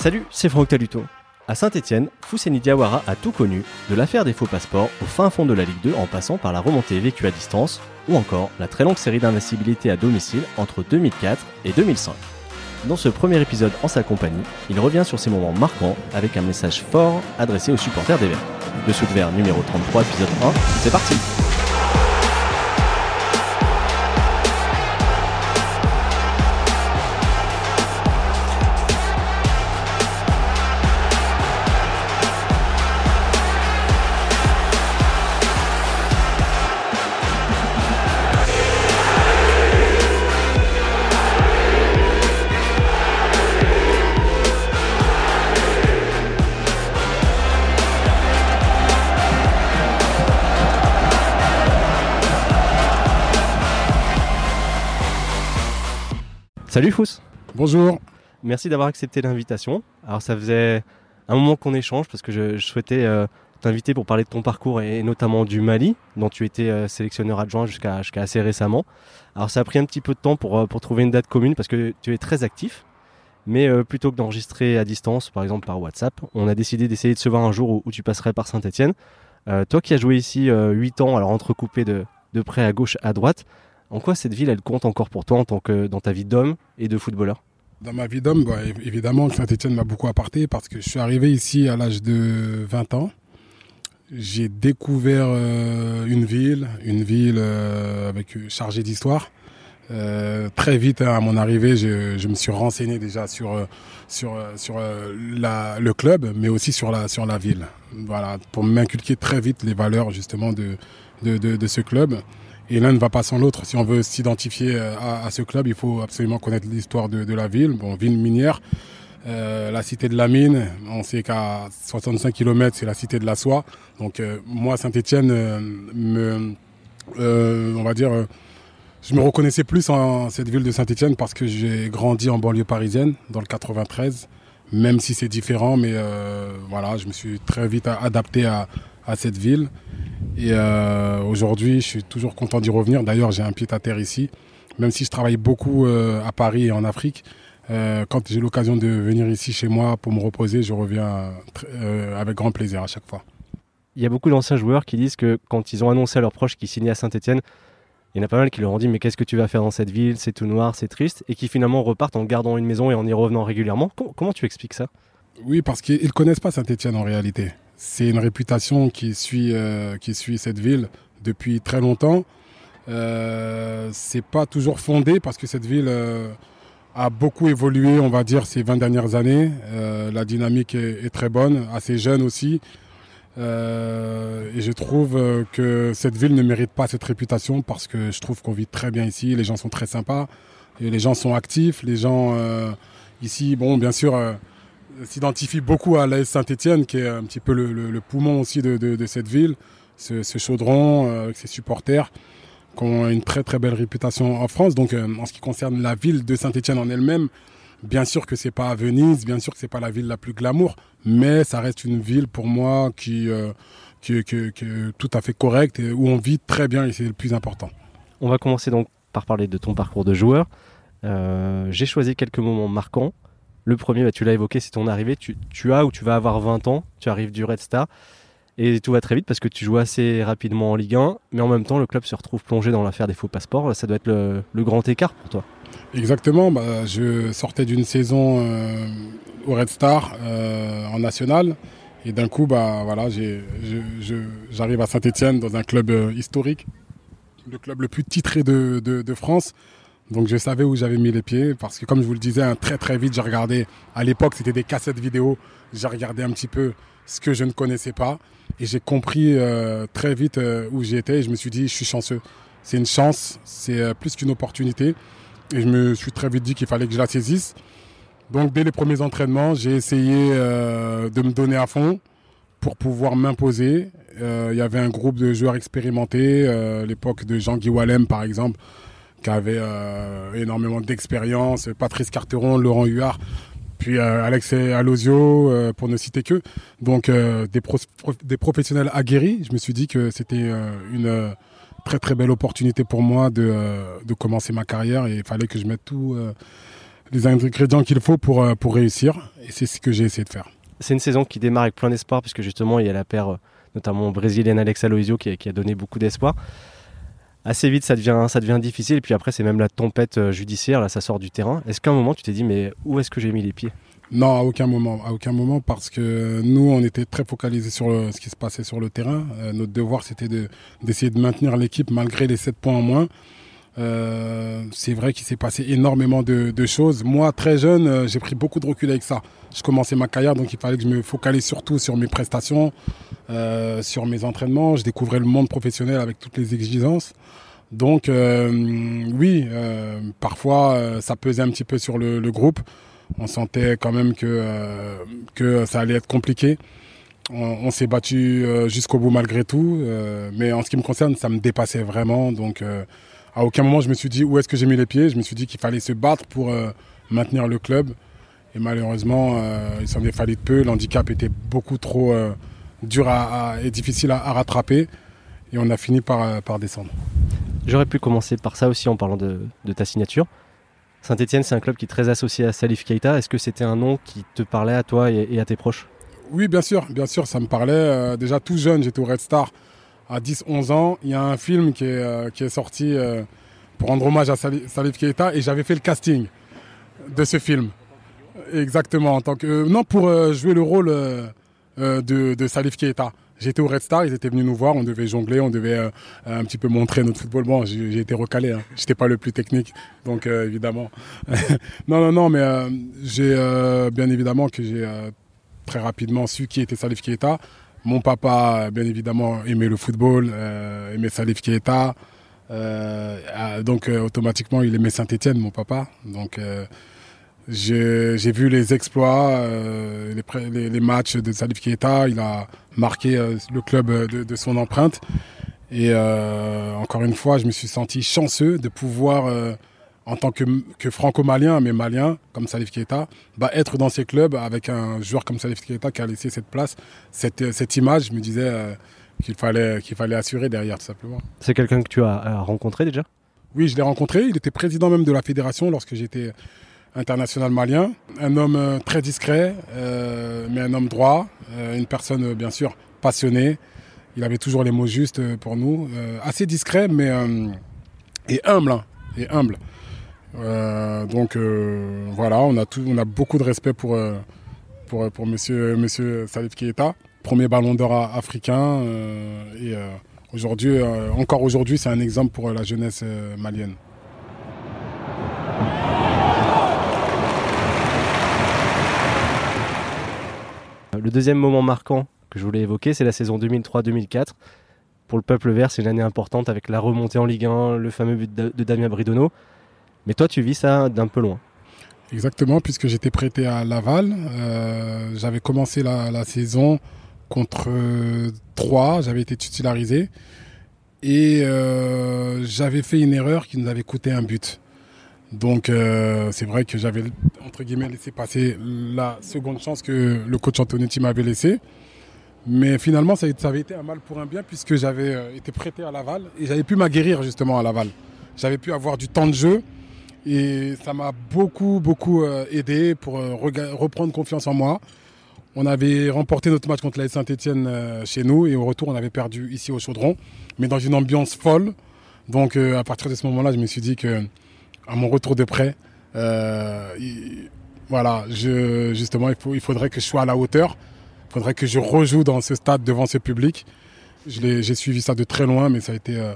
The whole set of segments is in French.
Salut, c'est Franck Taluto. À Saint-Etienne, Fousseni Diawara a tout connu, de l'affaire des faux passeports au fin fond de la Ligue 2 en passant par la remontée vécue à distance, ou encore la très longue série d'invincibilité à domicile entre 2004 et 2005. Dans ce premier épisode en sa compagnie, il revient sur ces moments marquants avec un message fort adressé aux supporters des Verts. Dessous de verre numéro 33, épisode 1, c'est parti Salut Fous Bonjour. Merci d'avoir accepté l'invitation. Alors ça faisait un moment qu'on échange parce que je, je souhaitais euh, t'inviter pour parler de ton parcours et, notamment du Mali, dont tu étais euh, sélectionneur adjoint jusqu'à assez récemment. Alors ça a pris un petit peu de temps pour, euh, pour trouver une date commune parce que tu es très actif. Mais euh, plutôt que d'enregistrer à distance, par exemple par WhatsApp, on a décidé d'essayer de se voir un jour où, où tu passerais par Saint-Etienne. toi qui as joué ici 8 ans, alors entrecoupé de, de près à gauche à droite, en quoi cette ville, elle compte encore pour toi en tant que dans ta vie d'homme et de footballeur? Dans ma vie d'homme, bah, évidemment, Saint-Etienne m'a beaucoup apporté parce que je suis arrivé ici à l'âge de 20 ans. J'ai découvert euh, une ville, une ville euh, avec chargée d'histoire. Euh, très vite, hein, à mon arrivée, je, me suis renseigné déjà sur euh, euh, le club, mais aussi sur la ville. Voilà, pour m'inculquer très vite les valeurs justement de ce club. Et l'un ne va pas sans l'autre. Si on veut s'identifier à, à, ce club, il faut absolument connaître l'histoire de, la ville. Bon, ville minière, euh, la cité de la mine. On sait qu'à 65 km, c'est la cité de la soie. Donc euh, moi, Saint-Étienne, euh, me, on va dire, je me reconnaissais plus en cette ville de Saint-Étienne parce que j'ai grandi en banlieue parisienne, dans le 93. Même si c'est différent, mais voilà, je me suis très vite adapté à cette ville. Et euh, aujourd'hui, je suis toujours content d'y revenir. D'ailleurs, j'ai un pied à terre ici. Même si je travaille beaucoup euh, à Paris et en Afrique, euh, quand j'ai l'occasion de venir ici chez moi pour me reposer, je reviens avec grand plaisir à chaque fois. Il y a beaucoup d'anciens joueurs qui disent que quand ils ont annoncé à leurs proches qu'ils signaient à Saint-Etienne, il y en a pas mal qui leur ont dit mais qu'est-ce que tu vas faire dans cette ville, c'est tout noir, c'est triste, et qui finalement repartent en gardant une maison et en y revenant régulièrement. Comment, comment tu expliques ça? Oui, parce qu'ils ne connaissent pas Saint-Etienne en réalité. C'est une réputation qui suit, euh, qui suit cette ville depuis très longtemps. Euh, c'est pas toujours fondé parce que cette ville euh, a beaucoup évolué, on va dire, ces 20 dernières années. Euh, la dynamique est, très bonne, assez jeune aussi. Et je trouve que cette ville ne mérite pas cette réputation parce que je trouve qu'on vit très bien ici, les gens sont très sympas, les gens sont actifs, les gens ici, bon, bien sûr s'identifie beaucoup à l'AS Saint-Etienne, qui est un petit peu le, poumon aussi de, cette ville, ce, chaudron euh, avec ses supporters, qui ont une très très belle réputation en France. Donc euh, en ce qui concerne la ville de Saint-Etienne en elle-même, bien sûr que c'est pas Venise, bien sûr que c'est pas la ville la plus glamour, mais ça reste une ville pour moi euh, qui, qui, qui est tout à fait correcte et où on vit très bien et c'est le plus important. On va commencer donc par parler de ton parcours de joueur. J'ai choisi quelques moments marquants. Le premier, bah, tu l'as évoqué, c'est ton arrivée. Tu, as ou tu vas avoir 20 ans, tu arrives du Red Star. Et tout va très vite parce que tu joues assez rapidement en Ligue 1, mais en même temps, le club se retrouve plongé dans l'affaire des faux passeports. Ça doit être le, grand écart pour toi. Exactement. Bah, je sortais d'une saison euh, au Red Star euh, en national. Et d'un coup, bah, voilà, j'arrive à Saint-Etienne dans un club euh, historique, le club le plus titré de France. Donc je savais où j'avais mis les pieds parce que comme je vous le disais, hein, très très vite j'ai regardé, à l'époque c'était des cassettes vidéo, j'ai regardé un petit peu ce que je ne connaissais pas et j'ai compris euh, très vite euh, où j'étais et je me suis dit je suis chanceux. C'est une chance, c'est euh, plus qu'une opportunité et je me suis très vite dit qu'il fallait que je la saisisse. Donc dès les premiers entraînements, j'ai essayé euh, de me donner à fond pour pouvoir m'imposer. Il y avait un groupe de joueurs expérimentés, l'époque de Jean-Guy Wallem par exemple, qui avait euh, énormément d'expérience, Patrice Carteron, Laurent Huard, puis euh, Alex Alosio, euh, pour ne citer que. Donc des, pro des professionnels aguerris. Je me suis dit que c'était une très très belle opportunité pour moi de, de commencer ma carrière et il fallait que je mette tout les ingrédients qu'il faut pour, pour réussir. Et c'est ce que j'ai essayé de faire. C'est une saison qui démarre avec plein d'espoir, puisque justement, il y a la paire, notamment brésilienne Alex Aloisio, qui a donné beaucoup d'espoir assez vite ça devient, ça devient difficile. Et puis après, c'est même la tempête judiciaire, là, ça sort du terrain. Est-ce qu'à un moment, tu t'es dit, mais où est-ce que j'ai mis les pieds? Non, à aucun moment, à aucun moment, parce que nous, on était très focalisés sur ce qui se passait sur le terrain. Euh, notre devoir, c'était d'essayer de, maintenir l'équipe malgré les 7 points en moins. Euh, c'est vrai qu'il s'est passé énormément de, choses. Moi, très jeune, euh, j'ai pris beaucoup de recul avec ça. Je commençais ma carrière, donc il fallait que je me focalise surtout sur mes prestations, sur mes entraînements. Je découvrais le monde professionnel avec toutes les exigences. Donc, oui, parfois, ça pesait un petit peu sur le, le groupe on sentait quand même que, euh, que ça allait être compliqué. On, s'est battu euh, jusqu'au bout malgré tout, euh, mais en ce qui me concerne, ça me dépassait vraiment. Donc, à aucun moment, je me suis dit où est-ce que j'ai mis les pieds. Je me suis dit qu'il fallait se battre pour maintenir le club. Et malheureusement, il s'en est fallu de peu. L'handicap était beaucoup trop dur et difficile à, rattraper. Et on a fini par, par descendre. J'aurais pu commencer par ça aussi en parlant de ta signature. Saint-Etienne, c'est un club qui est très associé à Salif Keita. Est-ce que c'était un nom qui te parlait à toi et, à tes proches? Oui, bien sûr, bien sûr, ça me parlait. Euh, déjà tout jeune, j'étais au Red Star à 10-11 ans. Il y a un film qui est, euh, qui est sorti euh, pour rendre hommage à Salif, Keita et j'avais fait le casting de ce film. Exactement, que non pour jouer le rôle de, de Salif Keita. J'étais au Red Star, ils étaient venus nous voir, on devait jongler, on devait euh, un petit peu montrer notre football. Bon, j'ai été recalé, hein. j'étais pas le plus technique, donc euh, évidemment. non, non, non, mais euh, j'ai bien évidemment que j'ai très rapidement su qui était Salif Keita. Mon papa, bien évidemment, aimait le football, aimait Salif Keita. donc automatiquement, il aimait Saint-Etienne, mon papa. Donc j'ai vu les exploits, euh, les, matchs de Salif Keita. Il a marqué euh, le club de, son empreinte. Et euh, encore une fois, je me suis senti chanceux de pouvoir, euh, en tant que, que franco-malien, mais malien, comme Salif Keita, bah, être dans ces clubs avec un joueur comme Salif Keita qui a laissé cette place, cette, cette image. Je me disais euh, qu'il fallait, qu'il fallait assurer derrière, tout simplement. C'est quelqu'un que tu as rencontré déjà? Oui, je l'ai rencontré. Il était président même de la fédération lorsque j'étais international malien. Un homme euh, très discret, euh, mais un homme droit, euh, une personne bien sûr passionnée. Il avait toujours les mots justes pour nous, assez discret, mais et humble, hein, et humble. Donc voilà, on a beaucoup de respect pour pour, pour Monsieur Salif Keita, premier Ballon d'Or africain et aujourd'hui, encore aujourd'hui, c'est un exemple pour la jeunesse malienne. Le deuxième moment marquant que je voulais évoquer, c'est la saison 2003-2004. Pour le peuple vert, c'est une année importante avec la remontée en Ligue 1, le fameux but de Damien Bridono. Mais toi, tu vis ça d'un peu loin. Exactement, puisque j'étais prêté à Laval. Euh, j'avais commencé la, saison contre 3, j'avais été titularisé. Et euh, j'avais fait une erreur qui nous avait coûté un but. Donc euh, c'est vrai que j'avais entre guillemets laissé passer la seconde chance que le coach Antonetti m'avait laissé. Mais finalement ça, avait été un mal pour un bien puisque j'avais euh, été prêté à Laval et j'avais pu m'aguerrir justement à Laval. J'avais pu avoir du temps de jeu et ça m'a beaucoup beaucoup euh, aidé pour reprendre confiance en moi. On avait remporté notre match contre la Saint-Etienne chez nous et au retour on avait perdu ici au Chaudron, mais dans une ambiance folle. Donc à partir de ce moment-là, je me suis dit que à mon retour de prêt. Euh, voilà, justement, il, faut, il faudrait que je sois à la hauteur. Il faudrait que je rejoue dans ce stade devant ce public. J'ai suivi ça de très loin, mais ça a été euh,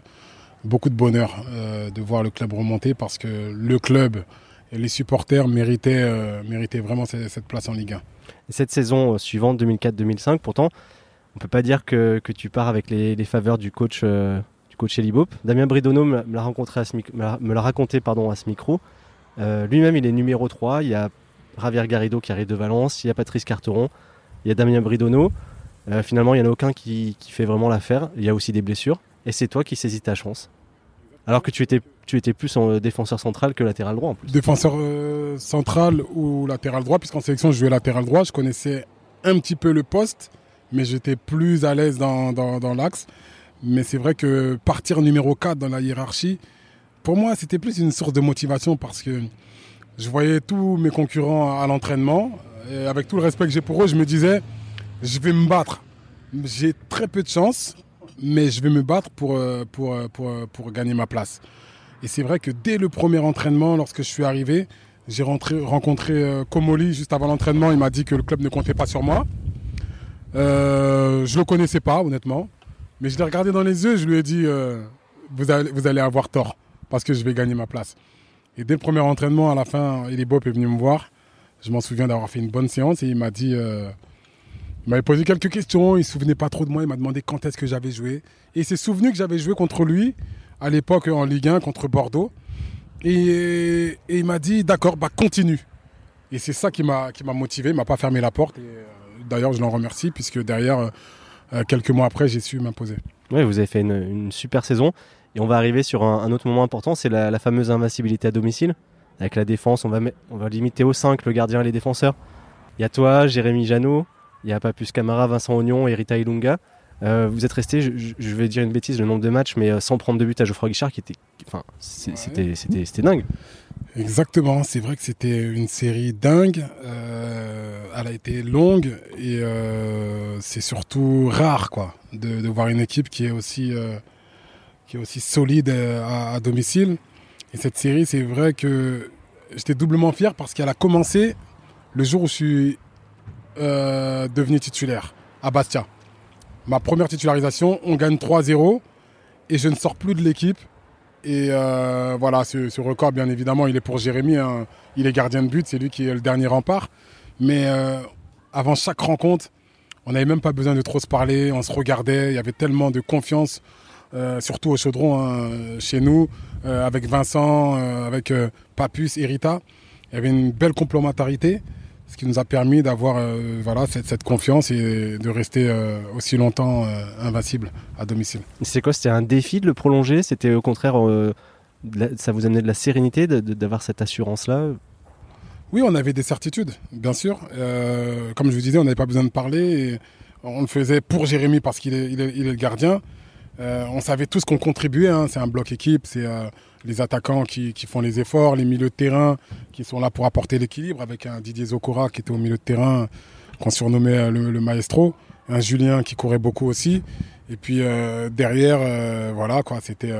beaucoup de bonheur euh, de voir le club remonter parce que le club et les supporters méritaient, méritaient vraiment cette, place en Ligue 1. cette saison suivante, 2004-2005, pourtant, on ne peut pas dire que, que, tu pars avec les, faveurs du coach du coach Elibop. Damien Bridono me l'a raconté pardon à ce micro. Euh, lui-même, il est numéro 3. Il y a Javier Garrido qui arrive de Valence. Il y a Patrice Carteron. Il y a Damien Bridono. Euh, finalement, il n'y en a aucun qui, fait vraiment l'affaire. Il y a aussi des blessures. Et c'est toi qui saisis ta chance. Alors que tu étais, tu étais plus en défenseur central que latéral droit en plus. Défenseur euh, central ou latéral droit, puisqu'en sélection je jouais latéral droit. Je connaissais un petit peu le poste, mais j'étais plus à l'aise dans, dans l'axe. Mais c'est vrai que partir numéro 4 dans la hiérarchie, pour moi, c'était plus une source de motivation parce que Je voyais tous mes concurrents à l'entraînement. Et avec tout le respect que j'ai pour eux, je me disais, je vais me battre. J'ai très peu de chance, mais je vais me battre pour, euh, pour, euh, pour, euh, pour gagner ma place. Et c'est vrai que dès le premier entraînement, lorsque je suis arrivé, j'ai rencontré Komoli juste avant l'entraînement. Il m'a dit que le club ne comptait pas sur moi. je ne le connaissais pas, honnêtement. Mais je l'ai regardé dans les yeux, je lui ai dit vous, allez, vous allez avoir tort, parce que je vais gagner ma place. Et dès le premier entraînement, à la fin, Eli Bob est venu me voir. Je m'en souviens d'avoir fait une bonne séance et il m'a dit il m'avait posé quelques questions, il ne se souvenait pas trop de moi, il m'a demandé quand est-ce que j'avais joué. Et il s'est souvenu que j'avais joué contre lui, à l'époque en Ligue 1, contre Bordeaux. Et, il m'a dit, d'accord, bah continue. Et c'est ça qui m'a motivé, il m'a pas fermé la porte. Euh, d'ailleurs, je l'en remercie, puisque derrière, euh, quelques mois après, j'ai su m'imposer. Oui, vous avez fait une, super saison. Et on va arriver sur un, autre moment important, c'est la, fameuse invincibilité à domicile. Avec la défense, on va, on va limiter aux 5 le gardien et les défenseurs. Il y a toi, Jérémy Janot, il y a Papus Camara, Vincent Ognon et Rita Ilunga. Euh, vous êtes resté, je, vais dire une bêtise, le nombre de matchs, mais euh, sans prendre de but à Geoffroy Guichard, qui était, enfin, c'était dingue. Exactement, c'est vrai que c'était une série dingue. Euh, elle a été longue et c'est surtout rare, quoi, de, voir une équipe qui est aussi, qui est aussi solide à, à domicile. Et cette série, c'est vrai que j'étais doublement fier parce qu'elle a commencé le jour où je suis euh, devenu titulaire à Bastia. Ma première titularisation, on gagne 3-0 et je ne sors plus de l'équipe. Et euh, voilà, ce, record, bien évidemment, il est pour Jérémy. Hein. Il est gardien de but, c'est lui qui est le dernier rempart. Mais euh, avant chaque rencontre, on n'avait même pas besoin de trop se parler. On se regardait. Il y avait tellement de confiance, surtout au chaudron hein, chez nous, avec Vincent, avec Papus et Rita. Il y avait une belle complémentarité ce qui nous a permis d'avoir euh, voilà, cette, confiance et de rester euh, aussi longtemps euh, invincible à domicile. C'est quoi C'était un défi de le prolonger? C'était au contraire, ça vous amenait de la sérénité d'avoir cette assurance-là? Oui, on avait des certitudes, bien sûr. comme je vous disais, on n'avait pas besoin de parler. on le faisait pour Jérémy parce qu'il est, il est, le gardien. on savait tous qu'on contribuait. Hein. C'est un bloc équipe, c'est les attaquants qui, font les efforts, les milieux de terrain qui sont là pour apporter l'équilibre, avec un Didier Zokora qui était au milieu de terrain, qu'on surnommait euh, le, maestro, un Julien qui courait beaucoup aussi, et puis euh, derrière, euh, voilà quoi, c'était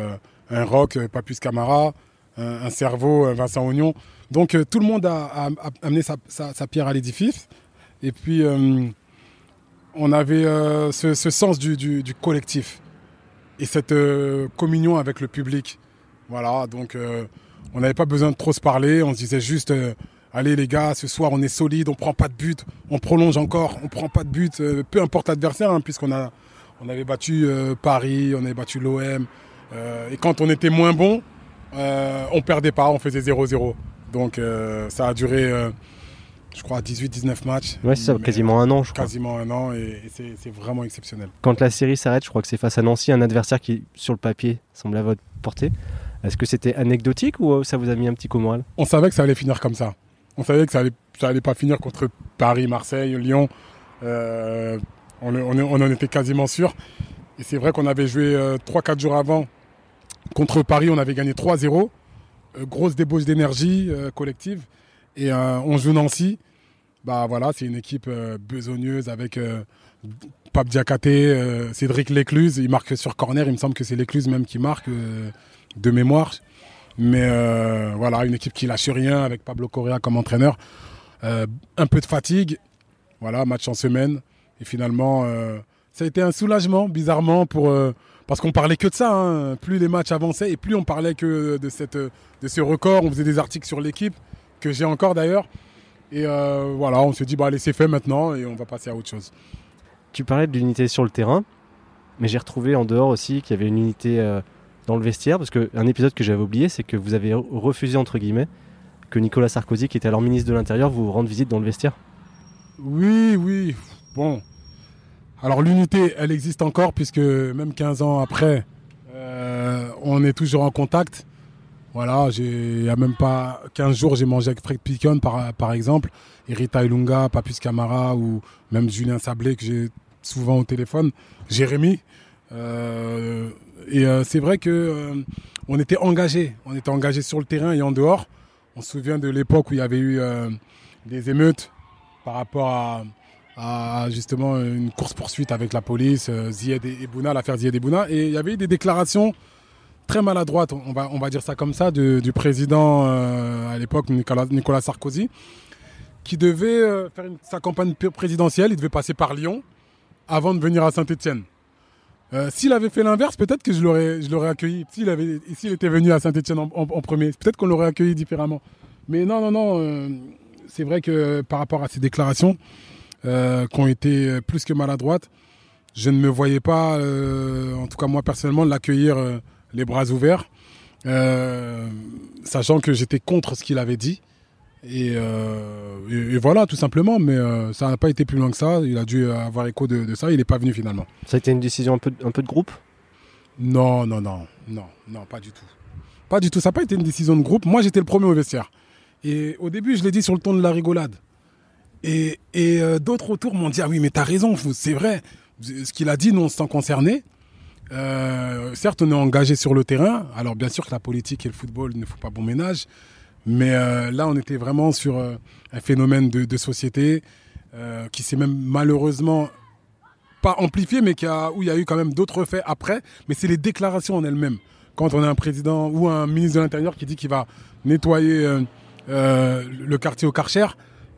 un Rock, Papus Camara, un, cerveau, Vincent Oignon. Donc tout le monde a, amené sa, pierre à l'édifice, et puis on avait ce, sens du collectif et cette communion avec le public. Voilà, donc euh, on n'avait pas besoin de trop se parler. On se disait juste, euh, allez les gars, ce soir on est solide, on prend pas de but, on prolonge encore, on prend pas de but, euh, peu importe l'adversaire, hein, puisqu'on a, on avait battu Paris, on avait battu l'OM. et quand on était moins bon, on perdait pas, on faisait 0-0. Donc ça a duré je crois, 18-19 matchs. Ouais, c'est ça, quasiment un an, je crois. Quasiment un an, et, c'est vraiment exceptionnel. Quand la série s'arrête, je crois que c'est face à Nancy, un adversaire qui, sur le papier, semble à votre portée. Est-ce que c'était anecdotique ou euh, ça vous a mis un petit coup moral? On savait que ça allait finir comme ça. On savait que ça allait, pas finir contre Paris, Marseille, Lyon. Euh, on, en était quasiment sûr. Et c'est vrai qu'on avait joué 3-4 euh, jours avant contre Paris, on avait gagné 3-0. grosse débauche d'énergie collective. Et on joue Nancy. Bah voilà, c'est une équipe besogneuse avec Pape Diakaté, Cédric Lécluse. Il marque sur corner. Il me semble que c'est Lécluse même qui marque de mémoire. Mais euh, voilà, une équipe qui lâche rien avec Pablo Correa comme entraîneur. Euh, un peu de fatigue, voilà, match en semaine. Et finalement, euh, ça a été un soulagement, bizarrement, pour, parce qu'on parlait que de ça. Hein. Plus les matchs avançaient et plus on parlait que de, cette, de ce record. On faisait des articles sur l'équipe, que j'ai encore d'ailleurs. Et voilà, on se dit, bah, allez, c'est fait maintenant et on va passer à autre chose. Tu parlais de l'unité sur le terrain, mais j'ai retrouvé en dehors aussi qu'il y avait une unité dans le vestiaire Parce qu'un épisode que j'avais oublié, c'est que vous avez refusé, entre guillemets, que Nicolas Sarkozy, qui était alors ministre de l'Intérieur, vous rende visite dans le vestiaire. Oui, oui. Bon. Alors l'unité, elle existe encore, puisque même 15 ans après, euh, on est toujours en contact. Voilà, il n'y a même pas 15 jours, j'ai mangé avec Fred Picon, par, exemple, et Rita Ilunga, Papus Camara, ou même Julien Sablé, que j'ai souvent au téléphone, Jérémy. Euh, et euh, c'est vrai que euh, on était engagé, on était engagé sur le terrain et en dehors. On se souvient de l'époque où il y avait eu des émeutes par rapport à, justement une course-poursuite avec la police, Zied et l'affaire Zied et Bouna. Et il y avait eu des déclarations très maladroites, on va, on va dire ça comme ça, du président à l'époque, Nicolas Sarkozy, qui devait faire sa campagne présidentielle. Il devait passer par Lyon avant de venir à Saint-Etienne. Euh, s'il avait fait l'inverse, peut-être que je l'aurais, accueilli. S'il était venu à Saint-Etienne en, premier, peut-être qu'on l'aurait accueilli différemment. Mais non, non, non. Euh, c'est vrai que par rapport à ces déclarations, euh, qui ont été plus que maladroites, je ne me voyais pas, en tout cas moi personnellement, l'accueillir les bras ouverts, sachant que j'étais contre ce qu'il avait dit. Euh, et, voilà, tout simplement. Mais euh, ça n'a pas été plus loin que ça. Il a dû avoir écho de, ça. Il n'est pas venu finalement. Ça a été une décision un peu, un peu de groupe? Non, non, non, non, non, pas du tout. Pas du tout. Ça n'a pas été une décision de groupe. Moi, j'étais le premier au vestiaire. Et au début, je l'ai dit sur le ton de la rigolade. Et, et euh, d'autres autour m'ont dit Ah oui, mais t'as raison, c'est vrai. Ce qu'il a dit, nous, on se sent concernés. certes, on est engagé sur le terrain. Alors, bien sûr que la politique et le football ne font pas bon ménage. Mais euh, là, on était vraiment sur euh, un phénomène de, société euh, qui s'est même malheureusement pas amplifié, mais qui a, où il y a eu quand même d'autres faits après. Mais c'est les déclarations en elles-mêmes. Quand on a un président ou un ministre de l'Intérieur qui dit qu'il va nettoyer le quartier au Karcher,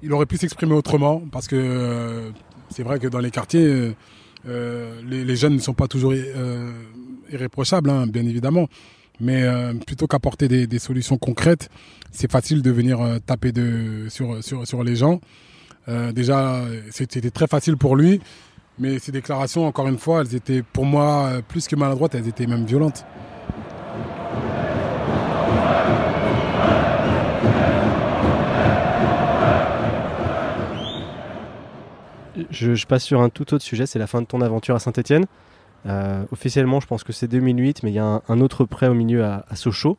il aurait pu s'exprimer autrement parce que c'est vrai que dans les quartiers, les, jeunes ne sont pas toujours irréprochables, hein, bien évidemment. Mais euh, plutôt qu'apporter des, solutions concrètes, c'est facile de venir euh, taper sur, sur, sur les gens. Euh, déjà, c'était très facile pour lui, mais ces déclarations, encore une fois, elles étaient pour moi plus que maladroites, elles étaient même violentes. Je, je, passe sur un tout autre sujet, c'est la fin de ton aventure à Saint-Etienne. Euh, officiellement, je pense que c'est 2008, mais il y a un, autre prêt au milieu à, Sochaux.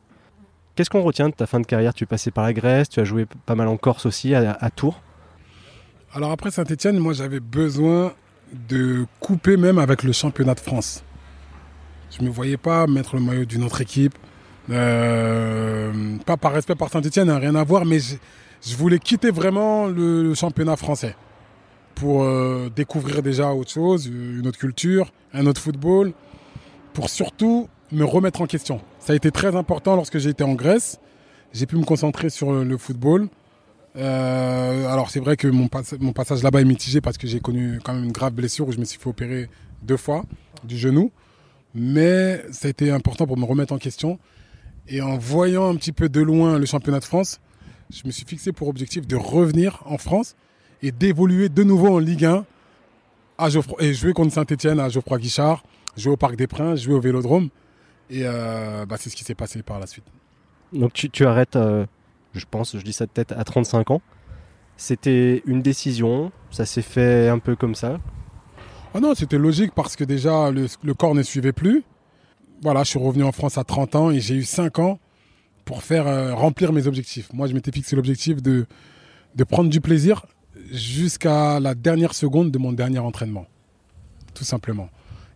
Qu'est-ce qu'on retient de ta fin de carrière? Tu es passé par la Grèce, tu as joué pas mal en Corse aussi, à, Tours. Alors après Saint-Etienne, moi j'avais besoin de couper même avec le championnat de France. Je ne me voyais pas mettre le maillot d'une autre équipe. Euh, pas par respect par Saint-Etienne, hein, rien à voir, mais je, voulais quitter vraiment le championnat français pour euh, découvrir déjà autre chose, une autre culture, un autre football, pour surtout me remettre en question. Ça a été très important lorsque j'ai été en Grèce. J'ai pu me concentrer sur le football. Euh, alors c'est vrai que mon passage là-bas est mitigé parce que j'ai connu quand même une grave blessure où je me suis fait opérer deux fois du genou. Mais ça a été important pour me remettre en question. Et en voyant un petit peu de loin le championnat de France, je me suis fixé pour objectif de revenir en France et d'évoluer de nouveau en Ligue 1 à et jouer contre Saint-Etienne à Geoffroy Guichard, jouer au Parc des Princes, jouer au Vélodrome. Et euh, bah, c'est ce qui s'est passé par la suite. Donc tu, arrêtes, euh, je pense, je dis ça de tête, à 35 ans. C'était une décision, ça s'est fait un peu comme ça ah Non, c'était logique parce que déjà le, le corps ne suivait plus. Voilà, je suis revenu en France à 30 ans et j'ai eu 5 ans pour faire euh, remplir mes objectifs. Moi, je m'étais fixé l'objectif de, de prendre du plaisir jusqu'à la dernière seconde de mon dernier entraînement. Tout simplement.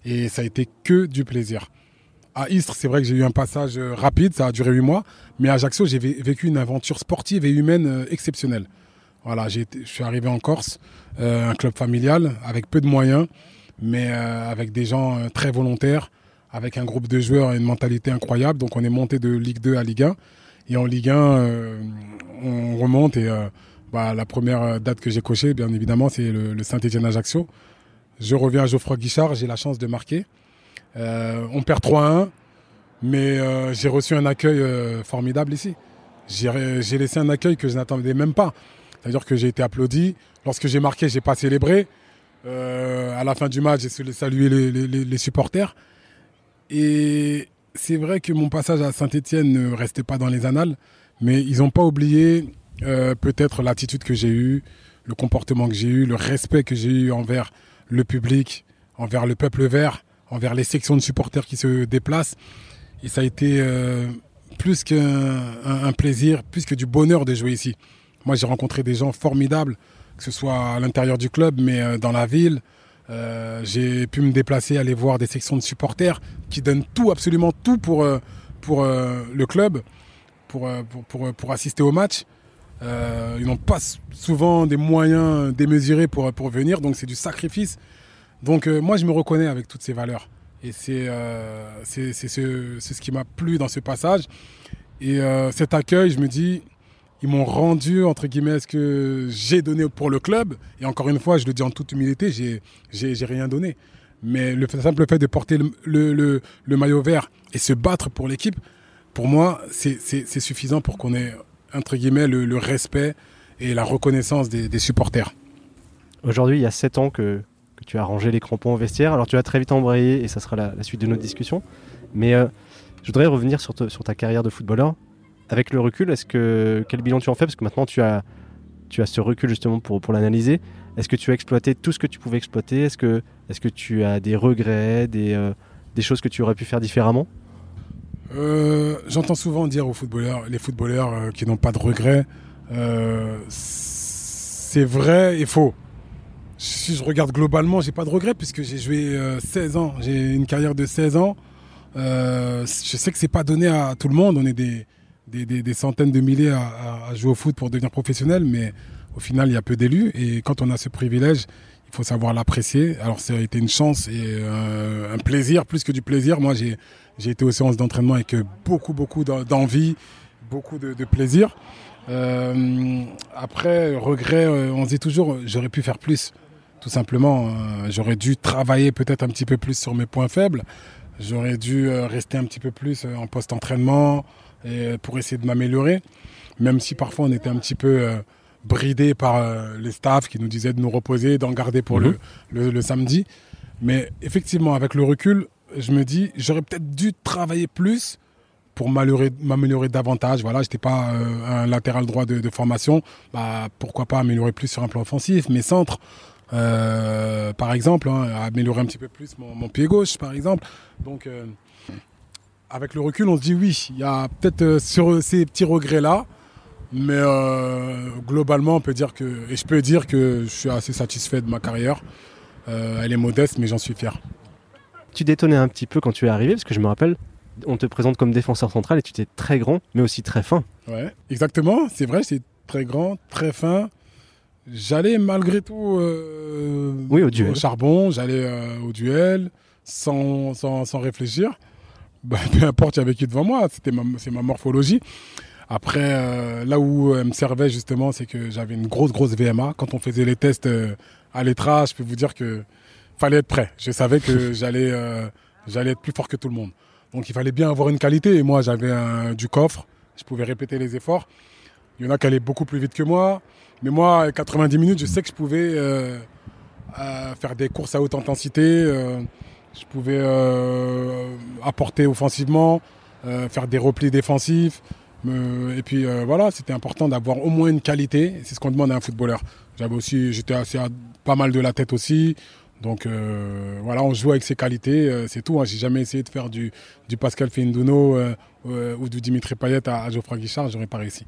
Et ça a été que du plaisir. À Istres, c'est vrai que j'ai eu un passage euh, rapide, ça a duré huit mois, mais à Ajaccio, j'ai vécu une aventure sportive et humaine euh, exceptionnelle. Voilà, je suis arrivé en Corse, euh, un club familial avec peu de moyens, mais avec des gens très volontaires, avec un groupe de joueurs et une mentalité incroyable. Donc on est monté de Ligue 2 à Ligue 1. Et en Ligue 1, on remonte et bah, la première euh, date que j'ai cochée, bien évidemment, c'est le, Saint-Étienne-Ajaccio. Je reviens à Geoffroy Guichard, j'ai la chance de marquer. Euh, on perd 3-1, mais euh, j'ai reçu un accueil formidable ici. J'ai laissé un accueil que je n'attendais même pas. C'est-à-dire que j'ai été applaudi. Lorsque j'ai marqué, j'ai pas célébré. à la fin du match, j'ai salué les, les supporters. Et c'est vrai que mon passage à Saint-Etienne ne restait pas dans les annales, mais ils n'ont pas oublié euh, peut-être l'attitude que j'ai eue, le comportement que j'ai eu, le respect que j'ai eu envers le public, envers le peuple vert, envers les sections de supporters qui se déplacent. Et ça a été euh, plus qu'un plaisir, plus que du bonheur de jouer ici. Moi, j'ai rencontré des gens formidables, que ce soit à l'intérieur du club, mais euh, dans la ville. j'ai pu me déplacer, aller voir des sections de supporters qui donnent tout, absolument tout pour, le club pour, assister au match. Ils n'ont pas souvent des moyens démesurés pour, pour venir, donc c'est du sacrifice. Donc moi, je me reconnais avec toutes ces valeurs. Et c'est c'est ce, ce, qui m'a plu dans ce passage. Et cet accueil, je me dis, ils m'ont rendu, entre guillemets, ce que j'ai donné pour le club. Et encore une fois, je le dis en toute humilité, j'ai, rien donné. Mais le simple fait de porter le, le, maillot vert et se battre pour l'équipe, pour moi, c'est, suffisant pour qu'on ait, entre guillemets, le, respect et la reconnaissance des, supporters. Aujourd'hui, il y a 7 ans que, tu as rangé les crampons au vestiaire. Alors tu as très vite embrayé et ça sera la, suite de notre discussion. Mais euh, je voudrais revenir sur, ta carrière de footballeur avec le recul, quel bilan tu en fais? Parce que maintenant tu as, ce recul justement pour, l'analyser. Est-ce que tu as exploité tout ce que tu pouvais exploiter? Est-ce que, tu as des regrets, euh, des choses que tu aurais pu faire différemment? Euh, J'entends souvent dire aux footballeurs, les footballeurs euh, qui n'ont pas de regrets, c'est vrai et faux. Si je regarde globalement, j'ai pas de regrets puisque j'ai joué 16 ans. J'ai une carrière de 16 ans. je sais que c'est pas donné à tout le monde. On est des, des, centaines de milliers à, jouer au foot pour devenir professionnel, mais au final, il y a peu d'élus. Et quand on a ce privilège, il faut savoir l'apprécier. Alors, ça a été une chance et euh, un plaisir, plus que du plaisir. Moi, j'ai, été aux séances d'entraînement avec beaucoup, beaucoup d'envie, beaucoup de, plaisir. Euh, après, regret, euh, on se dit toujours, j'aurais pu faire plus. Tout simplement, j'aurais dû travailler peut-être un petit peu plus sur mes points faibles. J'aurais dû rester un petit peu plus en post-entraînement, pour essayer de m'améliorer, même si parfois on était un petit peu euh, bridé par euh, les staffs qui nous disaient de nous reposer, d'en garder pour le, le, samedi. Mais effectivement, avec le recul, je me dis, j'aurais peut-être dû travailler plus pour m'améliorer davantage. Voilà, j'étais pas euh, un latéral droit de, formation. Bah, pourquoi pas améliorer plus sur un plan offensif, mes centres, par exemple, hein, améliorer un petit peu plus mon, pied gauche, par exemple. Donc, avec le recul, on se dit oui, il y a peut-être euh, sur ces petits regrets-là, mais euh, globalement, on peut dire que, et je peux dire que je suis assez satisfait de ma carrière. Euh, elle est modeste, mais j'en suis fier. Tu détonnais un petit peu quand tu es arrivé, parce que je me rappelle, on te présente comme défenseur central et tu étais très grand, mais aussi très fin. Ouais, exactement, c'est vrai, c'est très grand, très fin. J'allais malgré tout oui, au, duel. charbon, j'allais au duel sans, sans, sans réfléchir. Bah, peu importe, il y avait qui devant moi, c'était c'est ma morphologie. Après, euh, là où elle me servait justement, c'est que j'avais une grosse, grosse VMA. Quand on faisait les tests euh, à l'étra, je peux vous dire que fallait être prêt. Je savais que j'allais, euh, j'allais être plus fort que tout le monde. Donc il fallait bien avoir une qualité. Et moi, j'avais du coffre. Je pouvais répéter les efforts. Il y en a qui allaient beaucoup plus vite que moi. Mais moi, 90 minutes, je sais que je pouvais faire des courses à haute intensité je pouvais euh, apporter offensivement, euh, faire des replis défensifs. et puis euh, voilà, c'était important d'avoir au moins une qualité. C'est ce qu'on demande à un footballeur. J'avais aussi, j'étais assez pas mal de la tête aussi. Donc voilà, on joue avec ses qualités, c'est tout. Hein. J'ai jamais essayé de faire du, du Pascal Feinduno ou du Dimitri Payet à, Geoffroy Guichard, j'aurais pas réussi.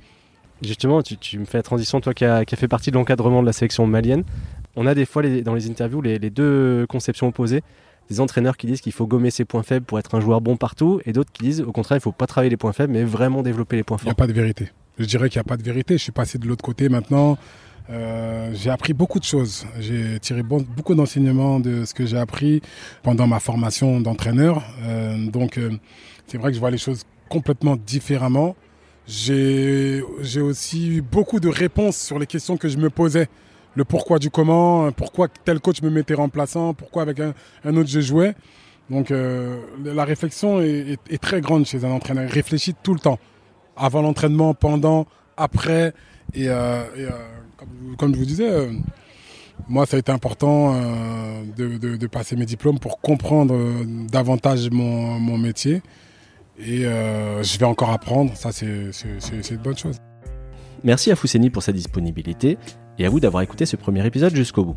Justement, tu, me fais la transition, toi qui as, fait partie de l'encadrement de la sélection malienne. On a des fois dans les interviews les, les, deux conceptions opposées des entraîneurs qui disent qu'il faut gommer ses points faibles pour être un joueur bon partout, et d'autres qui disent au contraire, il ne faut pas travailler les points faibles, mais vraiment développer les points forts. Il n'y a pas de vérité. Je dirais qu'il n'y a pas de vérité. Je suis passé de l'autre côté maintenant. Euh, j'ai appris beaucoup de choses. J'ai tiré beaucoup d'enseignements de ce que j'ai appris pendant ma formation d'entraîneur. Euh, donc, euh, c'est vrai que je vois les choses complètement différemment. J'ai aussi eu beaucoup de réponses sur les questions que je me posais le pourquoi du comment, pourquoi tel coach me mettait remplaçant, pourquoi avec un, autre je jouais. Donc la réflexion est, très grande chez un entraîneur. Il réfléchit tout le temps, avant l'entraînement, pendant, après. Et, euh, euh, comme, je vous disais, moi ça a été important de, passer mes diplômes pour comprendre davantage mon, mon métier. Et je vais encore apprendre, ça c'est une bonne chose. Merci à Fousseni pour sa disponibilité et à vous d'avoir écouté ce premier épisode jusqu'au bout.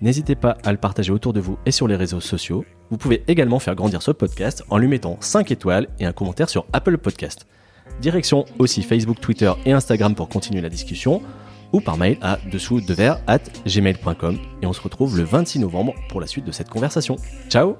N'hésitez pas à le partager autour de vous et sur les réseaux sociaux. Vous pouvez également faire grandir ce podcast en lui mettant 5 étoiles et un commentaire sur Apple Podcast. Direction aussi Facebook, Twitter et Instagram pour continuer la discussion ou par mail à dessous at gmail.com et on se retrouve le 26 novembre pour la suite de cette conversation. Ciao